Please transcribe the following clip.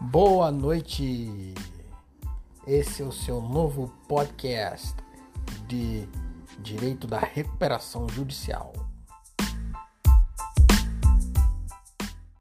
Boa noite. Esse é o seu novo podcast de Direito da Recuperação Judicial.